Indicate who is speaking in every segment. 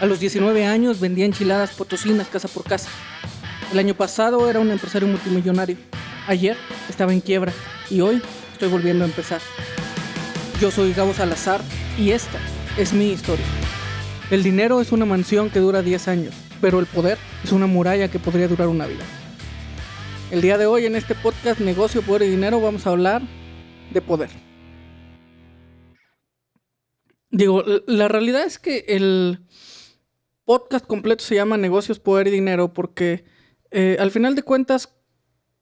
Speaker 1: A los 19 años vendía enchiladas potosinas casa por casa. El año pasado era un empresario multimillonario. Ayer estaba en quiebra y hoy estoy volviendo a empezar. Yo soy Gabo Salazar y esta es mi historia. El dinero es una mansión que dura 10 años, pero el poder es una muralla que podría durar una vida. El día de hoy en este podcast Negocio, Poder y Dinero vamos a hablar de poder. Digo, la realidad es que el podcast completo se llama Negocios, Poder y Dinero porque eh, al final de cuentas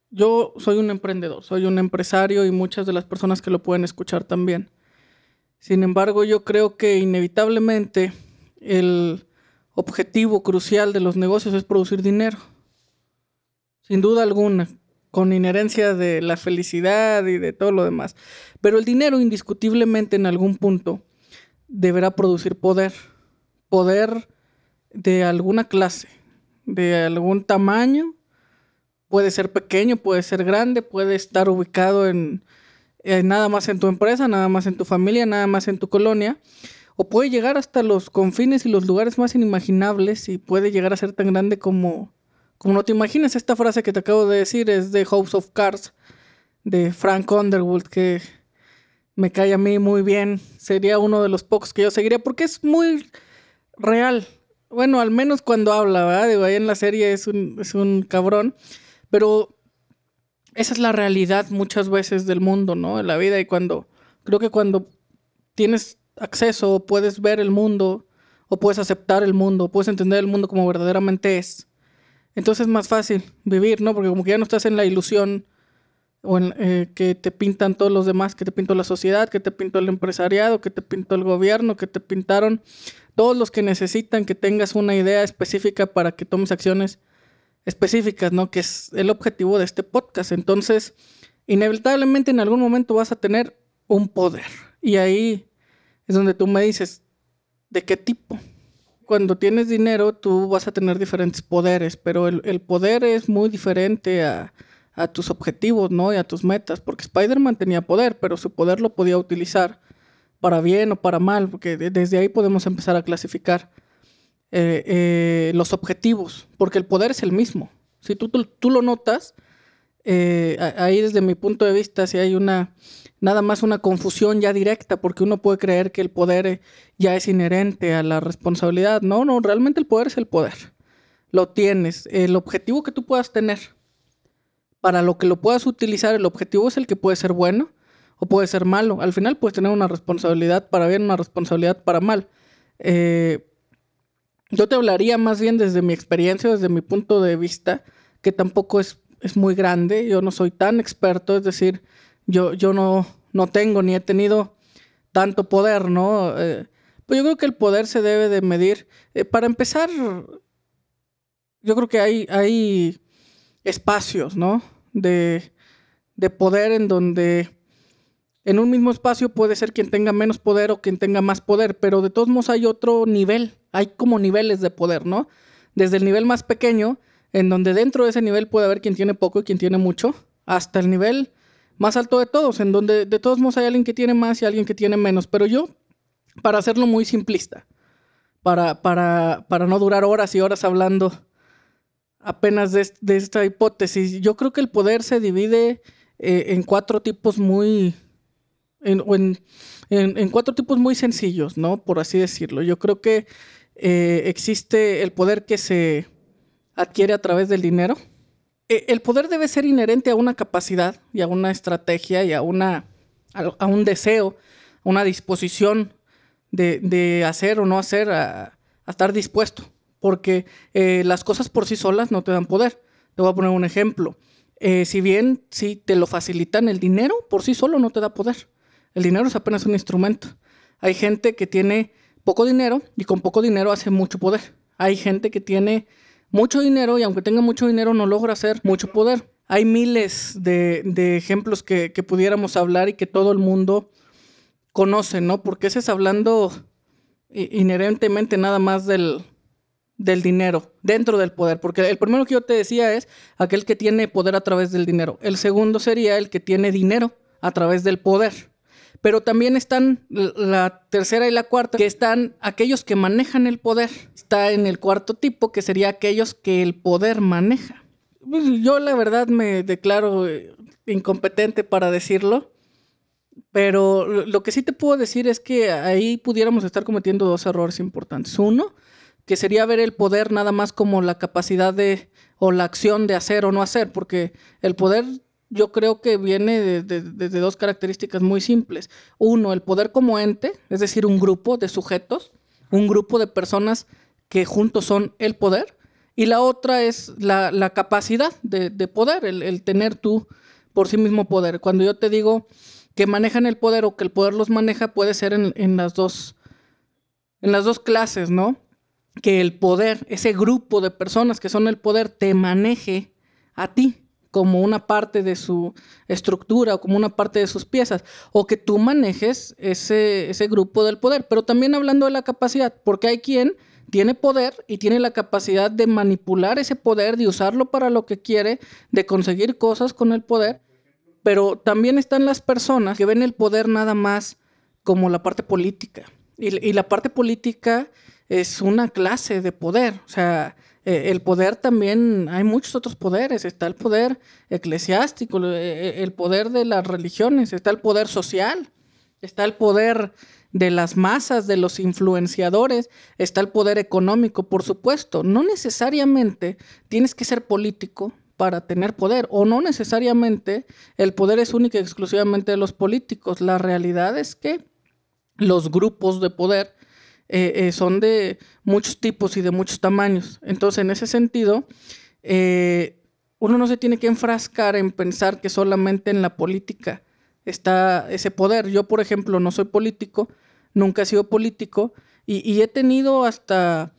Speaker 1: yo soy un emprendedor, soy un empresario y muchas de las personas que lo pueden escuchar también. Sin embargo, yo creo que inevitablemente el objetivo crucial de los negocios es producir dinero. Sin duda alguna, con inherencia de la felicidad y de todo lo demás. Pero el dinero indiscutiblemente en algún punto deberá producir poder. Poder de alguna clase, de algún tamaño, puede ser pequeño, puede ser grande, puede estar ubicado en, nada más en tu empresa, nada más en tu familia, nada más en tu colonia, o puede llegar hasta los confines y los lugares más inimaginables y puede llegar a ser tan grande como, como no te imaginas. Esta frase que te acabo de decir es de House of Cards, de Frank Underwood, que me cae a mí muy bien. Sería uno de los pocos que yo seguiría porque es muy real. Bueno, al menos cuando habla, ¿verdad? Digo, ahí en la serie es un, es un cabrón. Pero esa es la realidad muchas veces del mundo, ¿no? En la vida. Y cuando, creo que cuando tienes acceso, o puedes ver el mundo, o puedes aceptar el mundo, puedes entender el mundo como verdaderamente es. Entonces es más fácil vivir, ¿no? Porque como que ya no estás en la ilusión o en, eh, que te pintan todos los demás, que te pintó la sociedad, que te pintó el empresariado, que te pintó el gobierno, que te pintaron todos los que necesitan que tengas una idea específica para que tomes acciones específicas, ¿no? Que es el objetivo de este podcast. Entonces, inevitablemente en algún momento vas a tener un poder. Y ahí es donde tú me dices, ¿de qué tipo? Cuando tienes dinero, tú vas a tener diferentes poderes, pero el, poder es muy diferente a a tus objetivos, ¿no? Y a tus metas, porque Spider-Man tenía poder, pero su poder lo podía utilizar para bien o para mal, porque desde ahí podemos empezar a clasificar eh, eh, los objetivos, porque el poder es el mismo. Si tú, tú, lo notas, eh, ahí desde mi punto de vista, si hay una, nada más una confusión ya directa, porque uno puede creer que el poder ya es inherente a la responsabilidad. No, no, realmente el poder es el poder. Lo tienes. El objetivo que tú puedas tener para lo que lo puedas utilizar, el objetivo es el que puede ser bueno o puede ser malo. Al final puedes tener una responsabilidad para bien, una responsabilidad para mal. Eh, yo te hablaría más bien desde mi experiencia, desde mi punto de vista, que tampoco es, es muy grande. Yo no soy tan experto, es decir, yo, yo no, no tengo ni he tenido tanto poder, ¿no? Eh, pues yo creo que el poder se debe de medir. Eh, para empezar, yo creo que hay, hay espacios, ¿no? de, poder en donde en un mismo espacio puede ser quien tenga menos poder o quien tenga más poder, pero de todos modos hay otro nivel, hay como niveles de poder, ¿no? Desde el nivel más pequeño, en donde dentro de ese nivel puede haber quien tiene poco y quien tiene mucho, hasta el nivel más alto de todos, en donde de todos modos hay alguien que tiene más y alguien que tiene menos, pero yo, para hacerlo muy simplista, para, para, para no durar horas y horas hablando apenas de, esta hipótesis. Yo creo que el poder se divide eh, en cuatro tipos muy. En, cuatro tipos muy sencillos, ¿no? Por así decirlo. Yo creo que eh, existe el poder que se adquiere a través del dinero. E, el poder debe ser inherente a una capacidad y a una estrategia y a, una, a, un deseo, a una disposición de, hacer o no hacer, a estar dispuesto porque eh, las cosas por sí solas no te dan poder. Te voy a poner un ejemplo. Eh, si bien si te lo facilitan, el dinero por sí solo no te da poder. El dinero es apenas un instrumento. Hay gente que tiene poco dinero y con poco dinero hace mucho poder. Hay gente que tiene mucho dinero y aunque tenga mucho dinero no logra hacer mucho poder. Hay miles de, ejemplos que, pudiéramos hablar y que todo el mundo conoce, ¿no? Porque ese es hablando inherentemente nada más del, del dinero dentro del poder, porque el primero que yo te decía es aquel que tiene poder a través del dinero. El segundo sería el que tiene dinero a través del poder. Pero también están la tercera y la cuarta, que están aquellos que manejan el poder. Está en el cuarto tipo, que sería aquellos que el poder maneja. Pues, yo la verdad me declaro eh, incompetente para decirlo, pero lo que sí te puedo decir es que ahí pudiéramos estar cometiendo dos errores importantes. Uno, que sería ver el poder nada más como la capacidad de o la acción de hacer o no hacer, porque el poder yo creo que viene de, dos características muy simples. Uno, el poder como ente, es decir, un grupo de sujetos, un grupo de personas que juntos son el poder, y la otra es la, capacidad de, poder, el, tener tú por sí mismo poder. Cuando yo te digo que manejan el poder o que el poder los maneja, puede ser en, en las dos en las dos clases, ¿no? que el poder, ese grupo de personas que son el poder, te maneje a ti como una parte de su estructura o como una parte de sus piezas, o que tú manejes ese, ese grupo del poder. Pero también hablando de la capacidad, porque hay quien tiene poder y tiene la capacidad de manipular ese poder, de usarlo para lo que quiere, de conseguir cosas con el poder, pero también están las personas que ven el poder nada más como la parte política. Y, y la parte política es una clase de poder. O sea, eh, el poder también, hay muchos otros poderes. Está el poder eclesiástico, eh, eh, el poder de las religiones, está el poder social, está el poder de las masas, de los influenciadores, está el poder económico, por supuesto. No necesariamente tienes que ser político para tener poder, o no necesariamente el poder es único y exclusivamente de los políticos. La realidad es que los grupos de poder eh, eh, son de muchos tipos y de muchos tamaños. Entonces, en ese sentido, eh, uno no se tiene que enfrascar en pensar que solamente en la política está ese poder. Yo, por ejemplo, no soy político, nunca he sido político y, he tenido hasta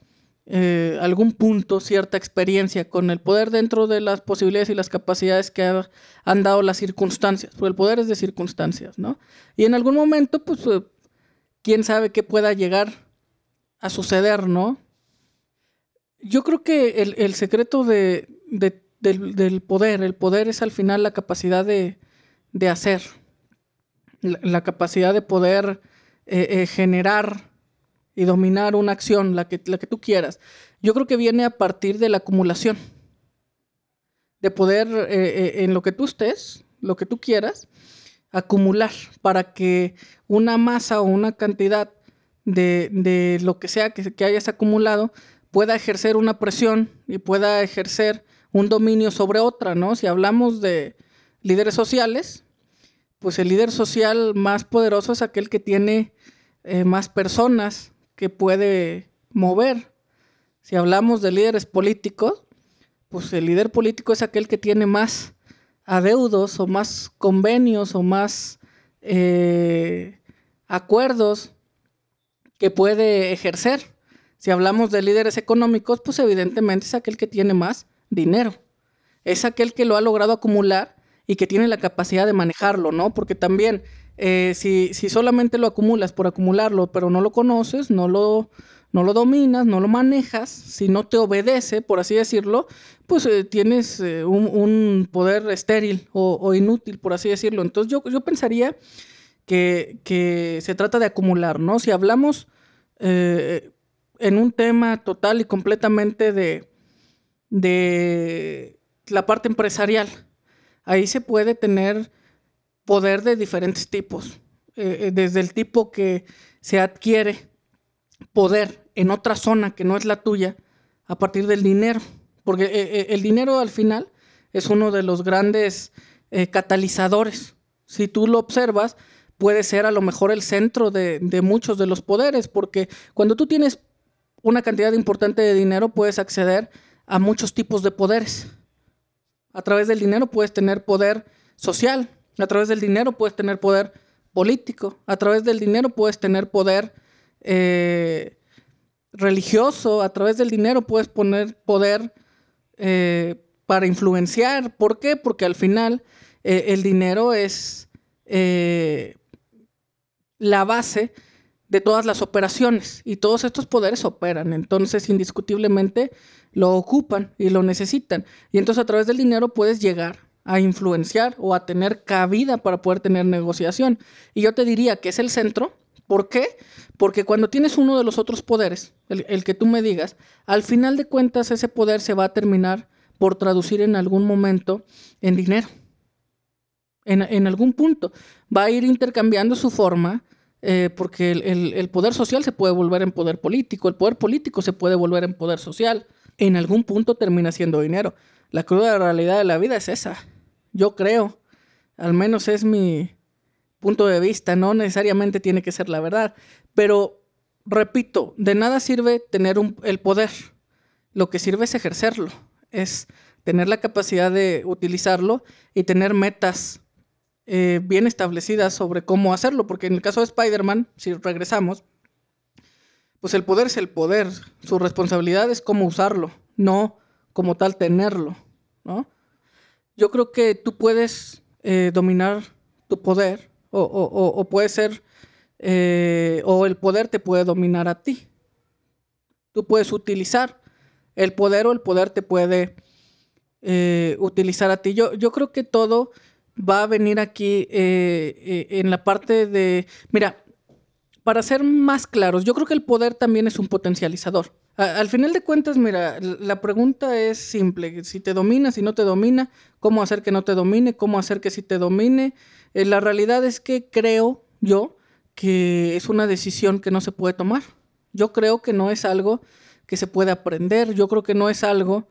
Speaker 1: algún punto cierta experiencia con el poder dentro de las posibilidades y las capacidades que han dado las circunstancias, porque el poder es de circunstancias, ¿no? Y en algún momento, pues, quién sabe qué pueda llegar a suceder, ¿no? Yo creo que el, secreto de, del, poder, el poder es al final la capacidad de, hacer, la, capacidad de poder eh, eh, generar y dominar una acción, la que, la que tú quieras. Yo creo que viene a partir de la acumulación, de poder eh, en lo que tú estés, lo que tú quieras, acumular para que una masa o una cantidad de, lo que sea que, que hayas acumulado pueda ejercer una presión y pueda ejercer un dominio sobre otra, ¿no? Si hablamos de líderes sociales, pues el líder social más poderoso es aquel que tiene eh, más personas que puede mover. Si hablamos de líderes políticos, pues el líder político es aquel que tiene más adeudos o más convenios o más eh, acuerdos que puede ejercer. Si hablamos de líderes económicos, pues evidentemente es aquel que tiene más dinero. Es aquel que lo ha logrado acumular y que tiene la capacidad de manejarlo, ¿no? Porque también, eh, si, si, solamente lo acumulas por acumularlo, pero no lo conoces, no lo, no lo dominas, no lo manejas, si no te obedece, por así decirlo, pues eh, tienes eh, un, poder estéril o, o, inútil, por así decirlo. Entonces yo, yo pensaría que, se trata de acumular, ¿no? Si hablamos eh, en un tema total y completamente de, la parte empresarial, ahí se puede tener poder de diferentes tipos, eh, eh, desde el tipo que se adquiere poder en otra zona que no es la tuya a partir del dinero, porque el dinero al final es uno de los grandes catalizadores. Si tú lo observas, puede ser a lo mejor el centro de, muchos de los poderes, porque cuando tú tienes una cantidad importante de dinero puedes acceder a muchos tipos de poderes. A través del dinero puedes tener poder social, a través del dinero puedes tener poder político, a través del dinero puedes tener poder eh, religioso, a través del dinero puedes poner poder eh, para influenciar. ¿Por qué? Porque al final eh, el dinero es la base de todas las operaciones y todos estos poderes operan, entonces indiscutiblemente lo ocupan y lo necesitan. Y entonces a través del dinero puedes llegar a influenciar o a tener cabida para poder tener negociación. Y yo te diría que es el centro. ¿Por qué? Porque cuando tienes uno de los otros poderes, el, que tú me digas, al final de cuentas ese poder se va a terminar por traducir en algún momento en dinero. En, algún punto. Va a ir intercambiando su forma eh, porque el, poder social se puede volver en poder político, el poder político se puede volver en poder social. En algún punto termina siendo dinero. La cruda realidad de la vida es esa. Yo creo, al menos es mi punto de vista, no necesariamente tiene que ser la verdad. Pero, repito, de nada sirve tener el poder. Lo que sirve es ejercerlo, es tener la capacidad de utilizarlo y tener metas eh, bien establecidas sobre cómo hacerlo, porque en el caso de Spider-Man, si regresamos, pues el poder es el poder, su responsabilidad es cómo usarlo, no como tal tenerlo, ¿no? Yo creo que tú puedes eh, dominar tu poder o, puede ser, eh, o el poder te puede dominar a ti. Tú puedes utilizar el poder o el poder te puede utilizar a ti. Yo, yo creo que todo va a venir aquí eh, eh, en la parte de, mira, para ser más claros, yo creo que el poder también es un potencializador. al final de cuentas, mira, la pregunta es simple, si te domina, si no te domina, cómo hacer que no te domine, cómo hacer que sí te domine. Eh, la realidad es que creo yo que es una decisión que no se puede tomar. Yo creo que no es algo que se puede aprender, yo creo que no es algo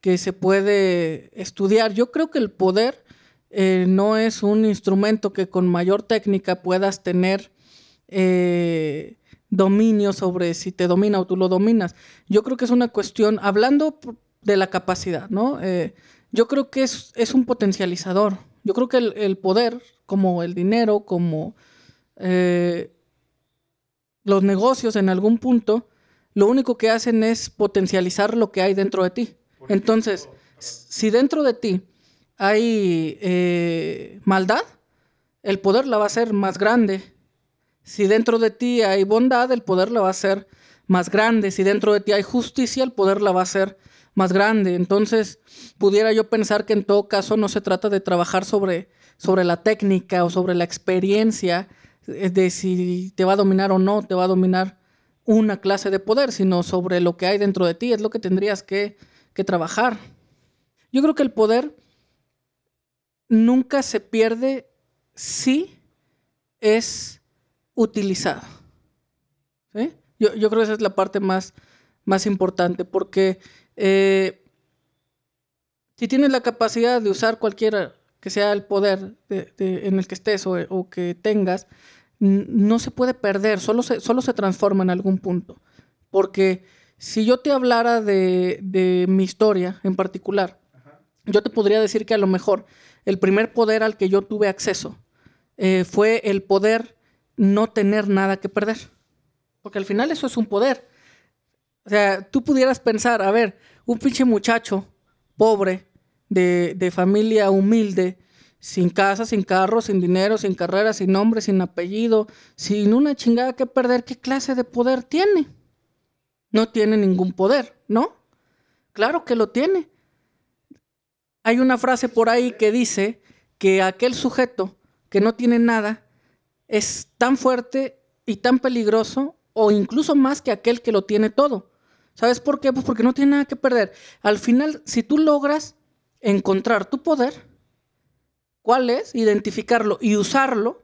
Speaker 1: que se puede estudiar. Yo creo que el poder eh, no es un instrumento que con mayor técnica puedas tener eh, dominio sobre si te domina o tú lo dominas. Yo creo que es una cuestión, hablando de la capacidad, ¿no? Eh, yo creo que es, es, un potencializador. Yo creo que el, poder, como el dinero, como los negocios en algún punto, lo único que hacen es potencializar lo que hay dentro de ti. Entonces, si dentro de ti hay eh, maldad, el poder la va a hacer más grande. Si dentro de ti hay bondad, el poder la va a hacer más grande. Si dentro de ti hay justicia, el poder la va a hacer más grande. Entonces, pudiera yo pensar que en todo caso no se trata de trabajar sobre, sobre la técnica o sobre la experiencia eh, de si te va a dominar o no, te va a dominar una clase de poder, sino sobre lo que hay dentro de ti, es lo que tendrías que, que trabajar. Yo creo que el poder nunca se pierde si es utilizado. Yo, creo que esa es la parte más, más importante, porque eh, si tienes la capacidad de usar cualquiera que sea el poder en el que estés o, que tengas, no se puede perder, solo se, solo se transforma en algún punto. Porque si yo te hablara de, mi historia en particular, yo te podría decir que a lo mejor el primer poder al que yo tuve acceso eh, fue el poder no tener nada que perder. Porque al final eso es un poder. O sea, tú pudieras pensar, a ver, un pinche muchacho pobre, de, de familia humilde, sin casa, sin carro, sin dinero, sin carrera, sin nombre, sin apellido, sin una chingada que perder, ¿qué clase de poder tiene? No tiene ningún poder, ¿no? Claro que lo tiene. Hay una frase por ahí que dice que aquel sujeto que no tiene nada es tan fuerte y tan peligroso o incluso más que aquel que lo tiene todo. ¿Sabes por qué? Pues porque no tiene nada que perder. Al final, si tú logras encontrar tu poder, cuál es, identificarlo y usarlo,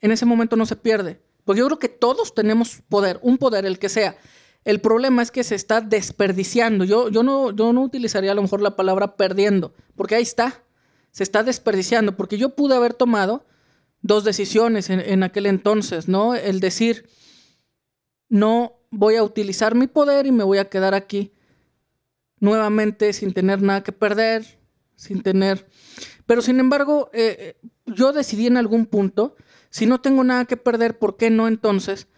Speaker 1: en ese momento no se pierde. Porque yo creo que todos tenemos poder, un poder, el que sea. El problema es que se está desperdiciando. Yo, yo, no, yo no utilizaría a lo mejor la palabra perdiendo, porque ahí está. Se está desperdiciando, porque yo pude haber tomado dos decisiones en, aquel entonces, ¿no? El decir, no voy a utilizar mi poder y me voy a quedar aquí nuevamente sin tener nada que perder, sin tener... Pero sin embargo, eh, eh, yo decidí en algún punto, si no tengo nada que perder, ¿por qué no entonces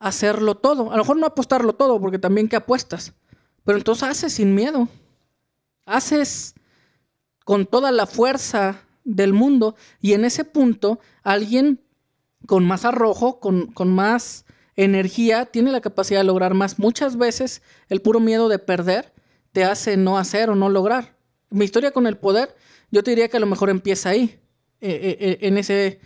Speaker 1: hacerlo todo. A lo mejor no apostarlo todo, porque también que apuestas. Pero entonces haces sin miedo. Haces con toda la fuerza del mundo. Y en ese punto, alguien con más arrojo, con, con más energía, tiene la capacidad de lograr más. Muchas veces el puro miedo de perder te hace no hacer o no lograr. Mi historia con el poder, yo te diría que a lo mejor empieza ahí, eh, eh, eh, en, ese,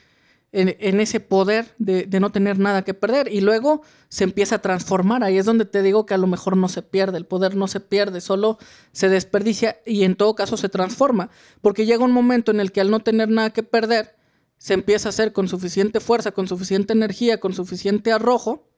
Speaker 1: en, ese poder de, de, no tener nada que perder. Y luego se empieza a transformar. Ahí es donde te digo que a lo mejor no se pierde, el poder no se pierde, solo se desperdicia y en todo caso se transforma. Porque llega un momento en el que al no tener nada que perder, se empieza a hacer con suficiente fuerza, con suficiente energía, con suficiente arrojo,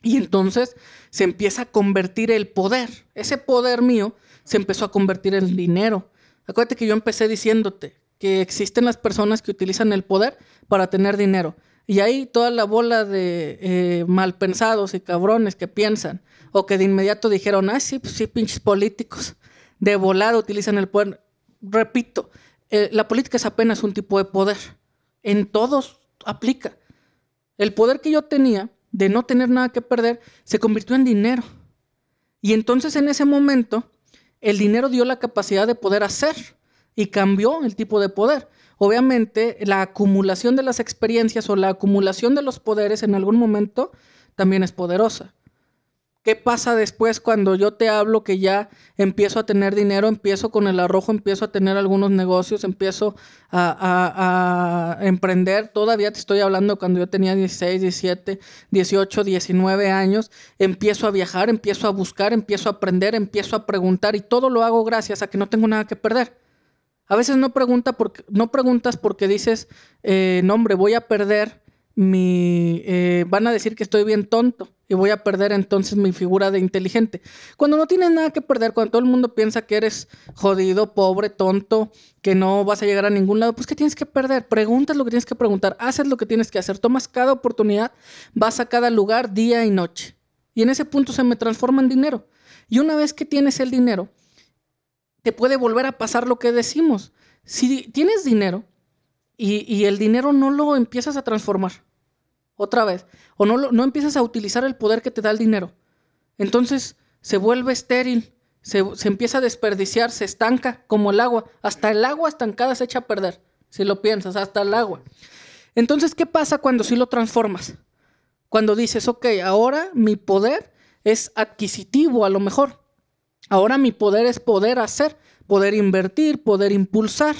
Speaker 1: y entonces se empieza a convertir el poder. Ese poder mío se empezó a convertir en dinero. Acuérdate que yo empecé diciéndote que existen las personas que utilizan el poder para tener dinero. Y ahí toda la bola de eh, malpensados y cabrones que piensan, o que de inmediato dijeron, ah, sí, pues sí, pinches políticos, de volada utilizan el poder. Repito, eh, la política es apenas un tipo de poder en todos aplica. El poder que yo tenía de no tener nada que perder se convirtió en dinero. Y entonces en ese momento el dinero dio la capacidad de poder hacer y cambió el tipo de poder. Obviamente la acumulación de las experiencias o la acumulación de los poderes en algún momento también es poderosa. ¿Qué pasa después cuando yo te hablo que ya empiezo a tener dinero, empiezo con el arrojo, empiezo a tener algunos negocios, empiezo a, emprender? Todavía te estoy hablando cuando yo tenía 16, 17, 18, 19 años. Empiezo a viajar, empiezo a buscar, empiezo a aprender, empiezo a preguntar y todo lo hago gracias a que no tengo nada que perder. A veces no, pregunta porque, no preguntas porque dices, eh, no hombre, voy a perder mi... Eh, van a decir que estoy bien tonto y voy a perder entonces mi figura de inteligente. Cuando no tienes nada que perder, cuando todo el mundo piensa que eres jodido, pobre, tonto, que no vas a llegar a ningún lado, pues ¿qué tienes que perder? Preguntas lo que tienes que preguntar, haces lo que tienes que hacer, tomas cada oportunidad, vas a cada lugar día y noche. Y en ese punto se me transforma en dinero. Y una vez que tienes el dinero, te puede volver a pasar lo que decimos. Si tienes dinero y, el dinero no lo empiezas a transformar, otra vez, o no, no empiezas a utilizar el poder que te da el dinero. Entonces se vuelve estéril, se, empieza a desperdiciar, se estanca como el agua. Hasta el agua estancada se echa a perder, si lo piensas, hasta el agua. Entonces, ¿qué pasa cuando sí lo transformas? Cuando dices, ok, ahora mi poder es adquisitivo a lo mejor. Ahora mi poder es poder hacer, poder invertir, poder impulsar.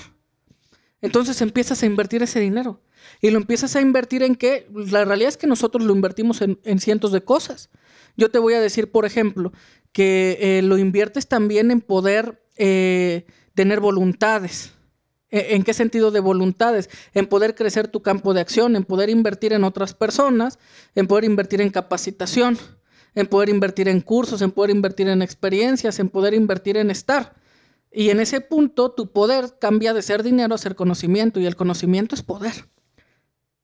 Speaker 1: Entonces empiezas a invertir ese dinero. Y lo empiezas a invertir en qué? La realidad es que nosotros lo invertimos en, cientos de cosas. Yo te voy a decir, por ejemplo, que eh, lo inviertes también en poder eh, tener voluntades. ¿E, ¿En qué sentido de voluntades? En poder crecer tu campo de acción, en poder invertir en otras personas, en poder invertir en capacitación, en poder invertir en cursos, en poder invertir en experiencias, en poder invertir en estar. Y en ese punto tu poder cambia de ser dinero a ser conocimiento y el conocimiento es poder.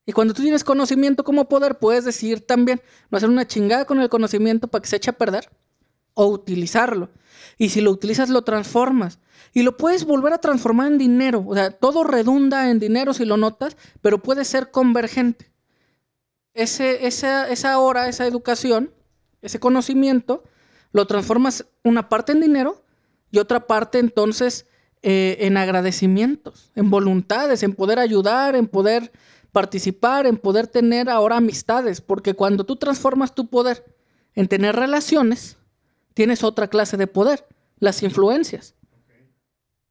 Speaker 1: Y cuando tú tienes conocimiento como poder, puedes decir también, no hacer una chingada con el conocimiento para que se eche a perder o utilizarlo. Y si lo utilizas, lo transformas. Y lo puedes volver a transformar en dinero. O sea, todo redunda en dinero si lo notas, pero puede ser convergente. Ese, esa, esa hora, esa educación, ese conocimiento, lo transformas una parte en dinero y otra parte entonces eh, en agradecimientos, en voluntades, en poder ayudar, en poder participar, en poder tener ahora amistades, porque cuando tú transformas tu poder en tener relaciones, tienes otra clase de poder, las influencias.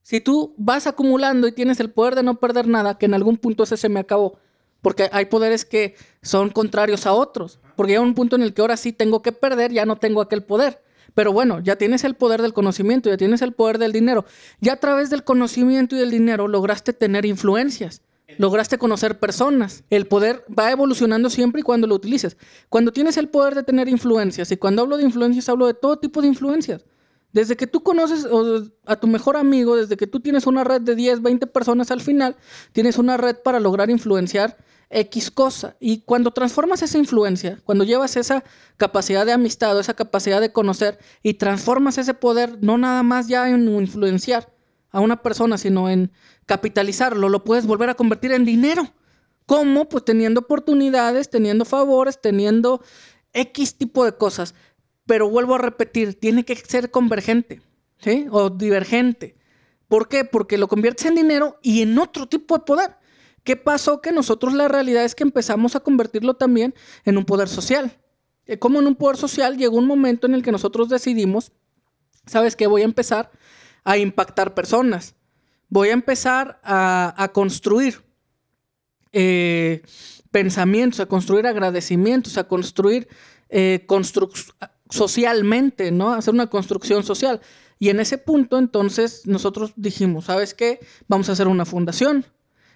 Speaker 1: Si tú vas acumulando y tienes el poder de no perder nada, que en algún punto ese se me acabó, porque hay poderes que son contrarios a otros, porque hay un punto en el que ahora sí tengo que perder, ya no tengo aquel poder. Pero bueno, ya tienes el poder del conocimiento, ya tienes el poder del dinero. Ya a través del conocimiento y del dinero lograste tener influencias lograste conocer personas. El poder va evolucionando siempre y cuando lo utilices. Cuando tienes el poder de tener influencias, y cuando hablo de influencias, hablo de todo tipo de influencias. Desde que tú conoces a tu mejor amigo, desde que tú tienes una red de 10, 20 personas al final, tienes una red para lograr influenciar X cosa. Y cuando transformas esa influencia, cuando llevas esa capacidad de amistad o esa capacidad de conocer y transformas ese poder, no nada más ya en influenciar, a una persona, sino en capitalizarlo, lo puedes volver a convertir en dinero. ¿Cómo? Pues teniendo oportunidades, teniendo favores, teniendo X tipo de cosas. Pero vuelvo a repetir, tiene que ser convergente, ¿sí? O divergente. ¿Por qué? Porque lo conviertes en dinero y en otro tipo de poder. ¿Qué pasó? Que nosotros la realidad es que empezamos a convertirlo también en un poder social. Eh, como en un poder social llegó un momento en el que nosotros decidimos, ¿sabes qué? Voy a empezar a impactar personas. Voy a empezar a, construir eh, pensamientos, a construir agradecimientos, a construir eh, socialmente, ¿no? hacer una construcción social. Y en ese punto, entonces, nosotros dijimos, ¿sabes qué? Vamos a hacer una fundación.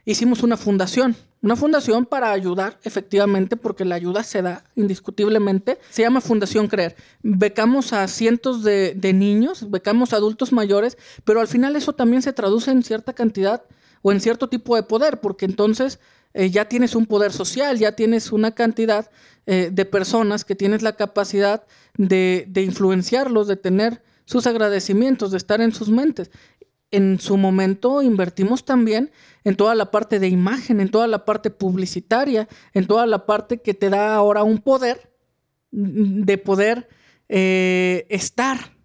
Speaker 1: Hicimos una fundación, una fundación para ayudar, efectivamente, porque la ayuda se da indiscutiblemente. Se llama Fundación Creer. Becamos a cientos de, niños, becamos a adultos mayores, pero al final eso también se traduce en cierta cantidad o en cierto tipo de poder, porque entonces eh, ya tienes un poder social, ya tienes una cantidad eh, de personas que tienes la capacidad de, de influenciarlos, de tener sus agradecimientos, de estar en sus mentes en su momento invertimos también en toda la parte de imagen, en toda la parte publicitaria, en toda la parte que te da ahora un poder de poder eh, estar,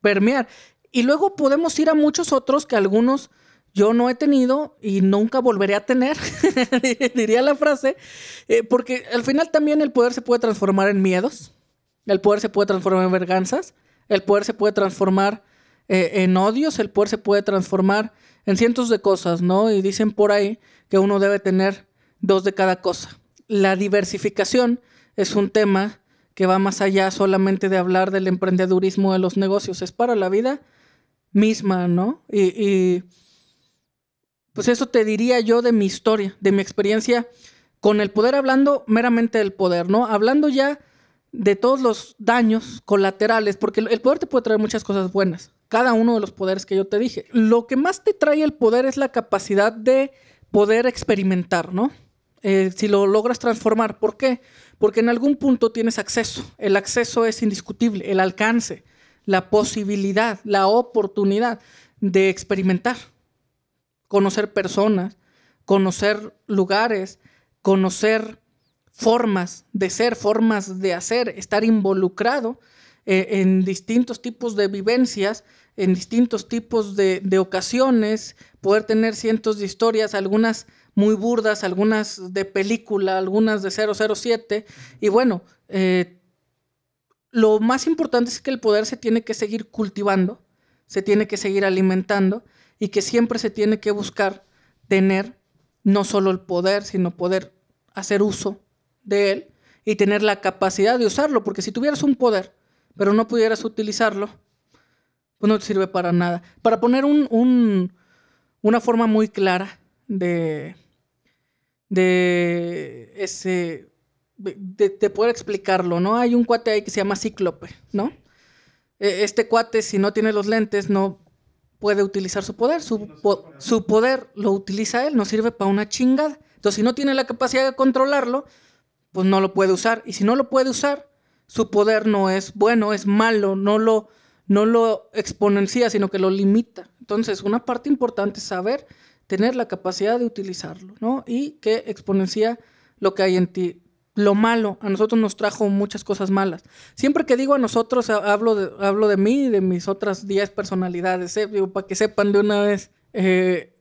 Speaker 1: permear. Y luego podemos ir a muchos otros que algunos yo no he tenido y nunca volveré a tener, diría la frase, eh, porque al final también el poder se puede transformar en miedos, el poder se puede transformar en verganzas, el poder se puede transformar eh, en odios, el poder se puede transformar en cientos de cosas, ¿no? Y dicen por ahí que uno debe tener dos de cada cosa. La diversificación es un tema que va más allá solamente de hablar del emprendedurismo de los negocios, es para la vida misma, ¿no? Y, y pues eso te diría yo de mi historia, de mi experiencia con el poder, hablando meramente del poder, ¿no? Hablando ya de todos los daños colaterales, porque el poder te puede traer muchas cosas buenas, cada uno de los poderes que yo te dije. Lo que más te trae el poder es la capacidad de poder experimentar, ¿no? Eh, si lo logras transformar. ¿Por qué? Porque en algún punto tienes acceso. El acceso es indiscutible, el alcance, la posibilidad, la oportunidad de experimentar, conocer personas, conocer lugares, conocer formas de ser, formas de hacer, estar involucrado eh, en distintos tipos de vivencias en distintos tipos de, ocasiones, poder tener cientos de historias, algunas muy burdas, algunas de película, algunas de 007. Y bueno, eh, lo más importante es que el poder se tiene que seguir cultivando, se tiene que seguir alimentando y que siempre se tiene que buscar tener no solo el poder, sino poder hacer uso de él y tener la capacidad de usarlo, porque si tuvieras un poder, pero no pudieras utilizarlo, pues no te sirve para nada. Para poner un, una forma muy clara de, de ese, de, poder explicarlo, ¿no? Hay un cuate ahí que se llama Cíclope, ¿no? E, este cuate, si no tiene los lentes, no puede utilizar su poder. Su, su poder lo utiliza él, no sirve para una chingada. Entonces, si no tiene la capacidad de controlarlo, pues no lo puede usar. Y si no lo puede usar, su poder no es bueno, es malo, no lo, no lo exponencia, sino que lo limita. Entonces, una parte importante es saber tener la capacidad de utilizarlo, ¿no? Y que exponencia lo que hay en ti. Lo malo, a nosotros nos trajo muchas cosas malas. Siempre que digo a nosotros, hablo de, hablo de mí y de mis otras 10 personalidades, ¿eh? para que sepan de una vez. Eh,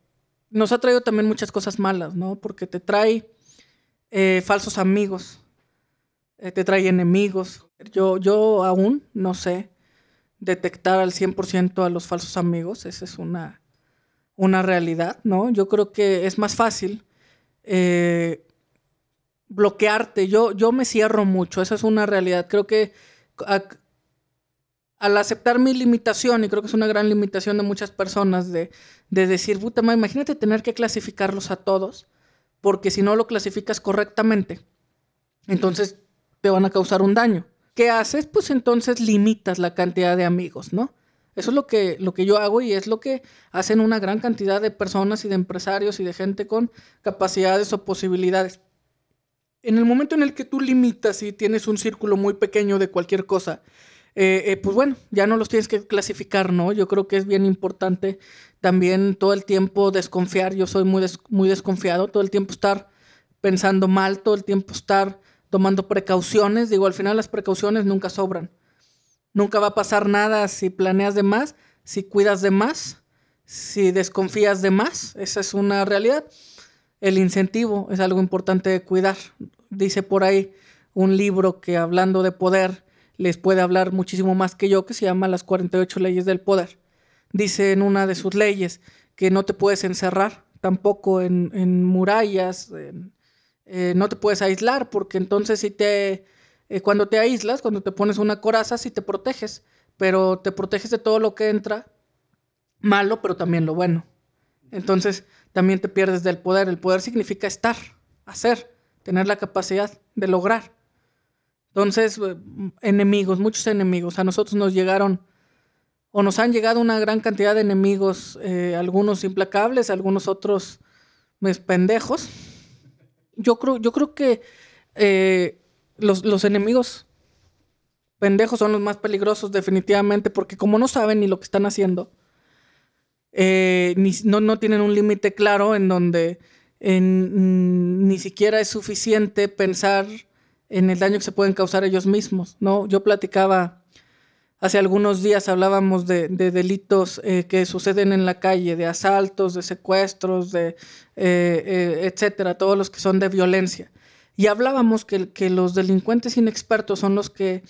Speaker 1: nos ha traído también muchas cosas malas, ¿no? Porque te trae eh, falsos amigos, te trae enemigos. Yo, yo aún no sé detectar al 100% a los falsos amigos, esa es una, una realidad, ¿no? Yo creo que es más fácil eh, bloquearte, yo, yo me cierro mucho, esa es una realidad, creo que al aceptar mi limitación, y creo que es una gran limitación de muchas personas, de, de decir, puta madre, imagínate tener que clasificarlos a todos, porque si no lo clasificas correctamente, entonces te van a causar un daño. ¿Qué haces? Pues entonces limitas la cantidad de amigos, ¿no? Eso es lo que, lo que yo hago y es lo que hacen una gran cantidad de personas y de empresarios y de gente con capacidades o posibilidades. En el momento en el que tú limitas y tienes un círculo muy pequeño de cualquier cosa, eh, eh, pues bueno, ya no los tienes que clasificar, ¿no? Yo creo que es bien importante también todo el tiempo desconfiar. Yo soy muy, muy desconfiado, todo el tiempo estar pensando mal, todo el tiempo estar tomando precauciones. Digo, al final las precauciones nunca sobran. Nunca va a pasar nada si planeas de más, si cuidas de más, si desconfías de más. Esa es una realidad. El incentivo es algo importante de cuidar. Dice por ahí un libro que hablando de poder les puede hablar muchísimo más que yo, que se llama Las 48 leyes del poder. dice en una de sus leyes que no te puedes encerrar tampoco en, murallas, eh, no te puedes aislar, porque entonces si te, eh, cuando te aíslas, cuando te pones una coraza, sí te proteges, pero te proteges de todo lo que entra malo, pero también lo bueno. Entonces también te pierdes del poder. El poder significa estar, hacer, tener la capacidad de lograr. Entonces, eh, enemigos, muchos enemigos. A nosotros nos llegaron o nos han llegado una gran cantidad de enemigos, eh, algunos implacables, algunos otros pues, pendejos. Yo creo, yo creo que eh, los, enemigos pendejos son los más peligrosos definitivamente porque como no saben ni lo que están haciendo, eh, no, tienen un límite claro en donde ni siquiera es suficiente pensar en el daño que se pueden causar ellos mismos, ¿no? Yo platicaba Hace algunos días hablábamos de, delitos eh, que suceden en la calle, de asaltos, de secuestros, de eh, eh, etcétera, todos los que son de violencia. Y hablábamos que, los delincuentes inexpertos son los que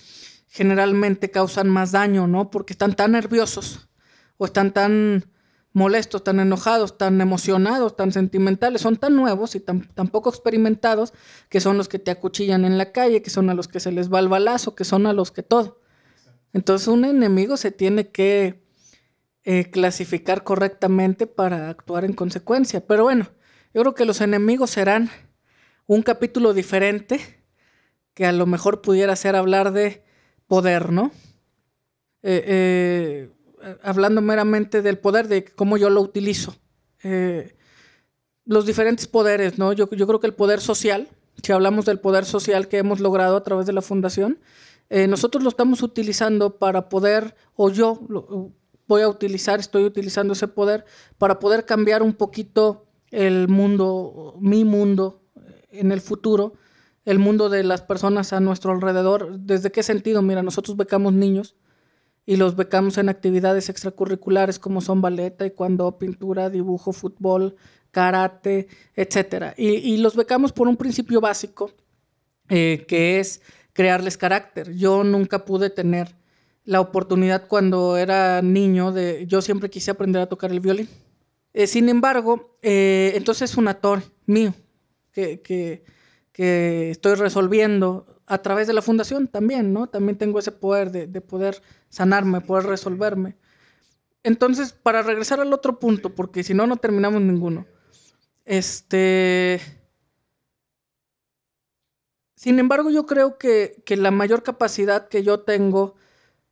Speaker 1: generalmente causan más daño, ¿no? Porque están tan nerviosos o están tan molestos, tan enojados, tan emocionados, tan sentimentales, son tan nuevos y tan, tan, poco experimentados que son los que te acuchillan en la calle, que son a los que se les va el balazo, que son a los que todo. Entonces un enemigo se tiene que eh, clasificar correctamente para actuar en consecuencia. Pero bueno, yo creo que los enemigos serán un capítulo diferente que a lo mejor pudiera ser hablar de poder, ¿no? Eh, eh, hablando meramente del poder, de cómo yo lo utilizo. los diferentes poderes, ¿no? Yo creo que el poder social, si hablamos del poder social que hemos logrado a través de la fundación, eh, nosotros lo estamos utilizando para poder, o yo voy a utilizar, estoy utilizando ese poder para poder cambiar un poquito el mundo, mi mundo eh, en el futuro, el mundo de las personas a nuestro alrededor. ¿Desde qué sentido? Mira, nosotros becamos niños y los becamos en actividades extracurriculares como son ballet, taekwondo, pintura, dibujo, fútbol, karate, etc. Y, los becamos por un principio básico eh, que es crearles carácter. Yo nunca pude tener la oportunidad cuando era niño de, yo siempre quise aprender a tocar el violín. Eh, sin embargo, eh, entonces es un actor mío que, que, estoy resolviendo a través de la fundación también, ¿no? También tengo ese poder de, de poder sanarme, poder resolverme. Entonces, para regresar al otro punto, porque si no, no terminamos ninguno. Este sin embargo, yo creo que, la mayor capacidad que yo tengo,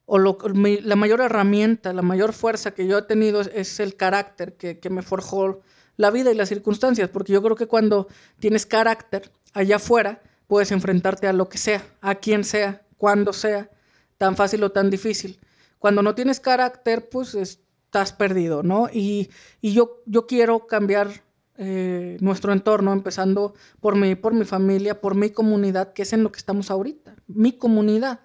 Speaker 1: o la mayor herramienta, la mayor fuerza que yo he tenido es, el carácter que, me forjó la vida y las circunstancias, porque yo creo que cuando tienes carácter allá afuera, puedes enfrentarte a lo que sea, a quien sea, cuando sea, tan fácil o tan difícil. Cuando no tienes carácter, pues estás perdido, ¿no? Y, yo quiero cambiar eh, nuestro entorno, empezando por mí, por mi familia, por mi comunidad, que es en lo que estamos ahorita, mi comunidad,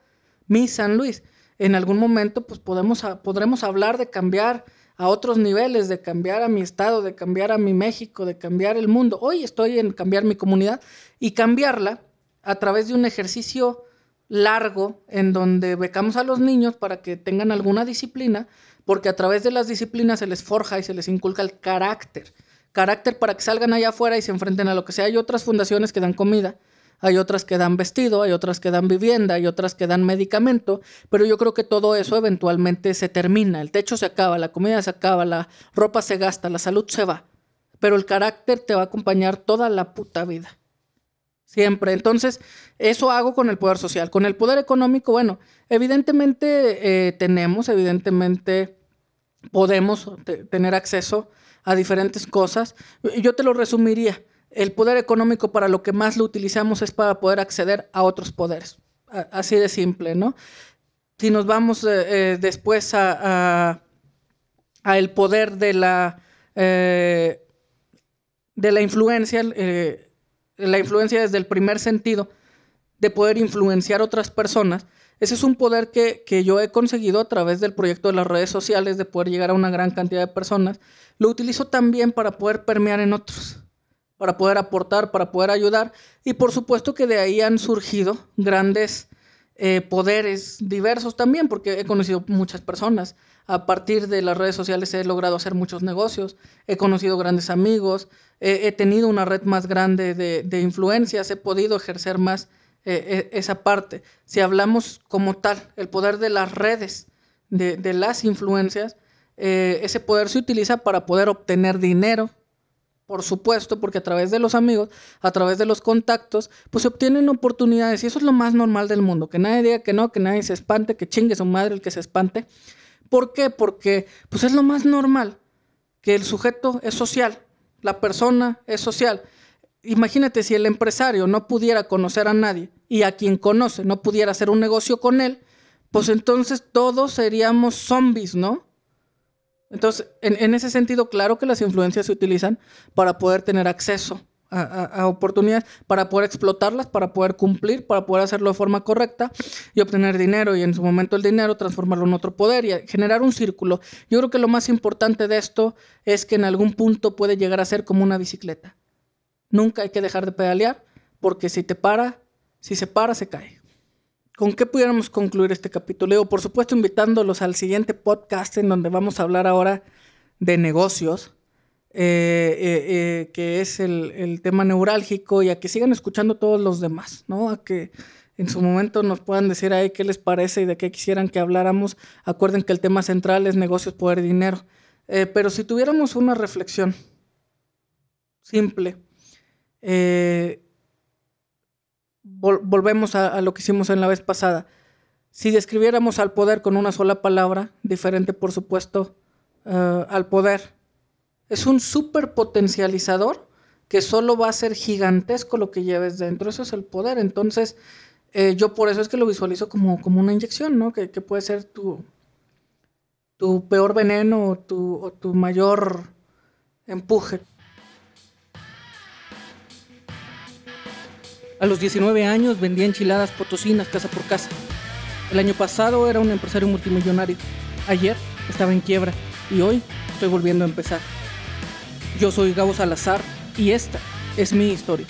Speaker 1: mi San Luis. En algún momento, pues podemos, podremos hablar de cambiar a otros niveles, de cambiar a mi estado, de cambiar a mi México, de cambiar el mundo. Hoy estoy en cambiar mi comunidad y cambiarla a través de un ejercicio largo en donde becamos a los niños para que tengan alguna disciplina, porque a través de las disciplinas se les forja y se les inculca el carácter carácter para que salgan allá afuera y se enfrenten a lo que sea. Hay otras fundaciones que dan comida, hay otras que dan vestido, hay otras que dan vivienda, hay otras que dan medicamento, pero yo creo que todo eso eventualmente se termina. El techo se acaba, la comida se acaba, la ropa se gasta, la salud se va, pero el carácter te va a acompañar toda la puta vida. Siempre. Entonces, eso hago con el poder social. Con el poder económico, bueno, evidentemente eh, tenemos, evidentemente podemos tener acceso a diferentes cosas. Yo te lo resumiría. El poder económico para lo que más lo utilizamos es para poder acceder a otros poderes. Así de simple, ¿no? Si nos vamos eh, eh, después a, a, el poder de la, eh, de la influencia, la influencia desde el primer sentido, de poder influenciar otras personas, ese es un poder que, yo he conseguido a través del proyecto de las redes sociales, de poder llegar a una gran cantidad de personas. Lo utilizo también para poder permear en otros, para poder aportar, para poder ayudar. Y por supuesto que de ahí han surgido grandes eh, poderes diversos también, porque he conocido muchas personas. A partir de las redes sociales he logrado hacer muchos negocios, he conocido grandes amigos, he tenido una red más grande de, influencias, he podido ejercer más eh, esa parte. Si hablamos como tal, el poder de las redes, de, las influencias, eh, ese poder se utiliza para poder obtener dinero, por supuesto, porque a través de los amigos, a través de los contactos, pues se obtienen oportunidades y eso es lo más normal del mundo, que nadie diga que no, que nadie se espante, que chingue su madre el que se espante. ¿Por qué? Porque pues es lo más normal, que el sujeto es social, la persona es social. Imagínate si el empresario no pudiera conocer a nadie y a quien conoce no pudiera hacer un negocio con él, pues entonces todos seríamos zombies, ¿no? Entonces, en, ese sentido, claro que las influencias se utilizan para poder tener acceso a, oportunidades, para poder explotarlas, para poder cumplir, para poder hacerlo de forma correcta y obtener dinero y en su momento el dinero transformarlo en otro poder y generar un círculo. Yo creo que lo más importante de esto es que en algún punto puede llegar a ser como una bicicleta. Nunca hay que dejar de pedalear porque si te para, si se para, se cae. ¿Con qué pudiéramos concluir este capítulo? por supuesto, invitándolos al siguiente podcast en donde vamos a hablar ahora de negocios, eh, eh, eh, que es el, tema neurálgico, y a que sigan escuchando todos los demás, ¿no? A que en su momento nos puedan decir ahí qué les parece y de qué quisieran que habláramos. Acuerden que el tema central es negocios, poder dinero. pero si tuviéramos una reflexión simple, volvemos a, lo que hicimos en la vez pasada. Si describiéramos al poder con una sola palabra, diferente por supuesto eh, al poder, es un super potencializador que solo va a ser gigantesco lo que lleves dentro. Eso es el poder. Entonces, eh, yo por eso es que lo visualizo como, como una inyección, ¿no? Que, puede ser tu, tu peor veneno o tu, o tu mayor empuje. A los 19 años vendía enchiladas potosinas casa por casa. El año pasado era un empresario multimillonario. Ayer estaba en quiebra y hoy estoy volviendo a empezar. Yo soy Gabo Salazar y esta es mi historia.